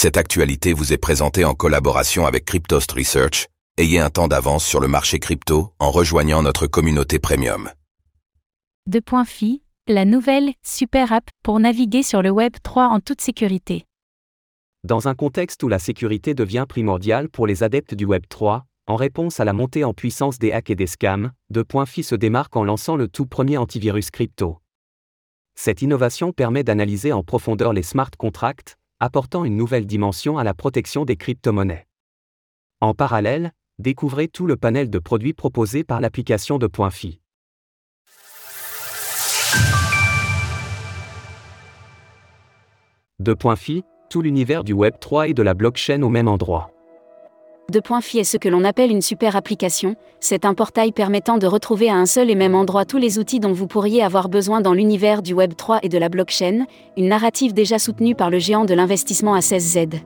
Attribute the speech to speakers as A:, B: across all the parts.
A: Cette actualité vous est présentée en collaboration avec Cryptost Research. Ayez un temps d'avance sur le marché crypto en rejoignant notre communauté premium.
B: De point Phi, la nouvelle super app pour naviguer sur le Web 3 en toute sécurité.
C: Dans un contexte où la sécurité devient primordiale pour les adeptes du Web 3, en réponse à la montée en puissance des hacks et des scams, De Point Phi se démarque en lançant le tout premier antivirus crypto. Cette innovation permet d'analyser en profondeur les smart contracts, apportant une nouvelle dimension à la protection des crypto-monnaies. En parallèle, découvrez tout le panel de produits proposés par l'application de Point Phi. De Point Phi, tout l'univers du Web 3 et de la blockchain au même endroit.
D: De Point Phi est ce que l'on appelle une super application, c'est un portail permettant de retrouver à un seul et même endroit tous les outils dont vous pourriez avoir besoin dans l'univers du Web 3 et de la blockchain, une narrative déjà soutenue par le géant de l'investissement A16Z.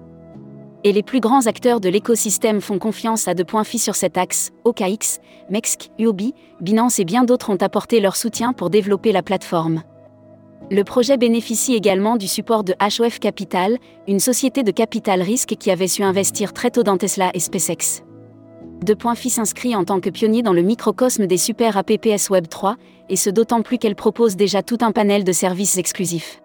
D: Et les plus grands acteurs de l'écosystème font confiance à De Point Phi sur cet axe, OKX, MEXC, UOB, Binance et bien d'autres ont apporté leur soutien pour développer la plateforme. Le projet bénéficie également du support de HOF Capital, une société de capital risque qui avait su investir très tôt dans Tesla et SpaceX. De Point s'inscrit en tant que pionnier dans le microcosme des super APPS Web 3, et ce d'autant plus qu'elle propose déjà tout un panel de services exclusifs.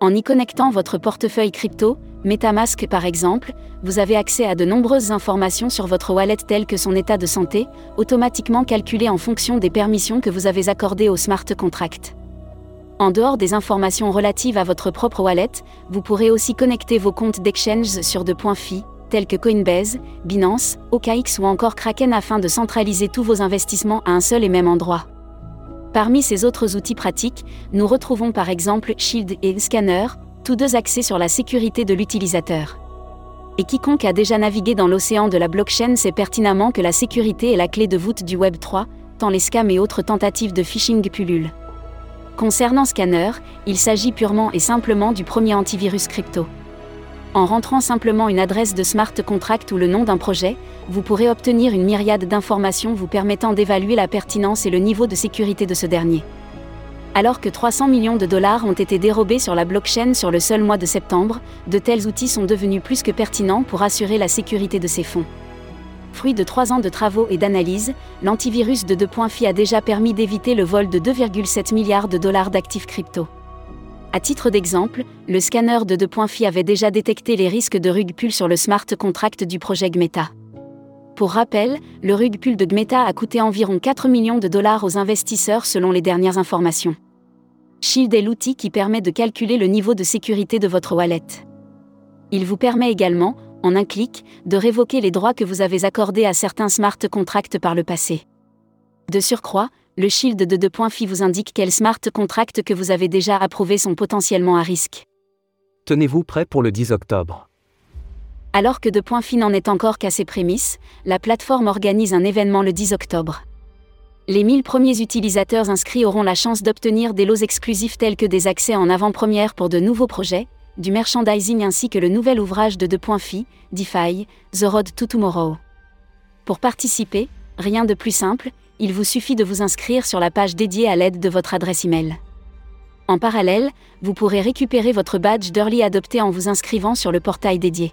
D: En y connectant votre portefeuille crypto, Metamask par exemple, vous avez accès à de nombreuses informations sur votre wallet telles que son état de santé, automatiquement calculées en fonction des permissions que vous avez accordées au smart contract. En dehors des informations relatives à votre propre wallet, vous pourrez aussi connecter vos comptes d'exchange sur de points fi, tels que Coinbase, Binance, OKX ou encore Kraken afin de centraliser tous vos investissements à un seul et même endroit. Parmi ces autres outils pratiques, nous retrouvons par exemple Shield et Scanner, tous deux axés sur la sécurité de l'utilisateur. Et quiconque a déjà navigué dans l'océan de la blockchain sait pertinemment que la sécurité est la clé de voûte du Web 3, tant les scams et autres tentatives de phishing pullulent. Concernant Scanner, il s'agit purement et simplement du premier antivirus crypto. En rentrant simplement une adresse de smart contract ou le nom d'un projet, vous pourrez obtenir une myriade d'informations vous permettant d'évaluer la pertinence et le niveau de sécurité de ce dernier. Alors que 300 millions de dollars ont été dérobés sur la blockchain sur le seul mois de septembre, de tels outils sont devenus plus que pertinents pour assurer la sécurité de ces fonds. Fruit de trois ans de travaux et d'analyse, l'antivirus de 2.fi a déjà permis d'éviter le vol de 2,7 milliards de dollars d'actifs crypto. À titre d'exemple, le scanner de 2.fi avait déjà détecté les risques de rug pull sur le smart contract du projet Gmeta. Pour rappel, le rug pull de Gmeta a coûté environ 4 millions de dollars aux investisseurs selon les dernières informations. Shield est l'outil qui permet de calculer le niveau de sécurité de votre wallet. Il vous permet également, en un clic, de révoquer les droits que vous avez accordés à certains smart contracts par le passé. De surcroît, le shield de 2.fi vous indique quels smart contracts que vous avez déjà approuvés sont potentiellement à risque.
C: Tenez-vous prêt pour le 10 octobre.
D: Alors que 2.fi n'en est encore qu'à ses prémices, la plateforme organise un événement le 10 octobre. Les 1000 premiers utilisateurs inscrits auront la chance d'obtenir des lots exclusifs tels que des accès en avant-première pour de nouveaux projets, du merchandising ainsi que le nouvel ouvrage de 2.fi, DeFi, The Road to Tomorrow. Pour participer, rien de plus simple, il vous suffit de vous inscrire sur la page dédiée à l'aide de votre adresse email. En parallèle, vous pourrez récupérer votre badge d'early adopté en vous inscrivant sur le portail dédié.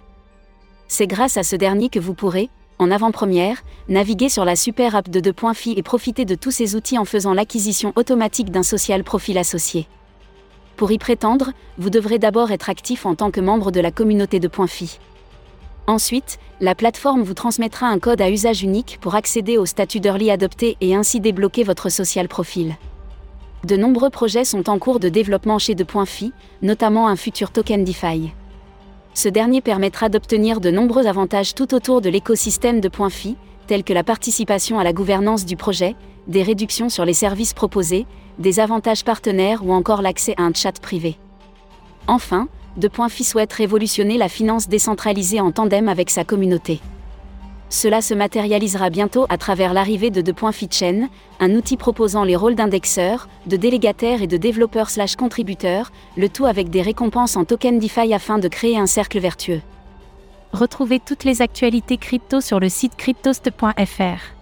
D: C'est grâce à ce dernier que vous pourrez, en avant-première, naviguer sur la super app de 2.fi et profiter de tous ces outils en faisant l'acquisition automatique d'un social profil associé. Pour y prétendre, vous devrez d'abord être actif en tant que membre de la communauté de Phi. Ensuite, la plateforme vous transmettra un code à usage unique pour accéder au statut d'early adopté et ainsi débloquer votre social profil. De nombreux projets sont en cours de développement chez De Point Phi, notamment un futur token DeFi. Ce dernier permettra d'obtenir de nombreux avantages tout autour de l'écosystème de Point Phi, tels que la participation à la gouvernance du projet, des réductions sur les services proposés, des avantages partenaires ou encore l'accès à un chat privé. Enfin, De Point Phi souhaite révolutionner la finance décentralisée en tandem avec sa communauté. Cela se matérialisera bientôt à travers l'arrivée de De Point Phi Chain, un outil proposant les rôles d'indexeur, de délégataire et de développeur slash contributeur, le tout avec des récompenses en token DeFi afin de créer un cercle vertueux.
B: Retrouvez toutes les actualités crypto sur le site cryptost.fr.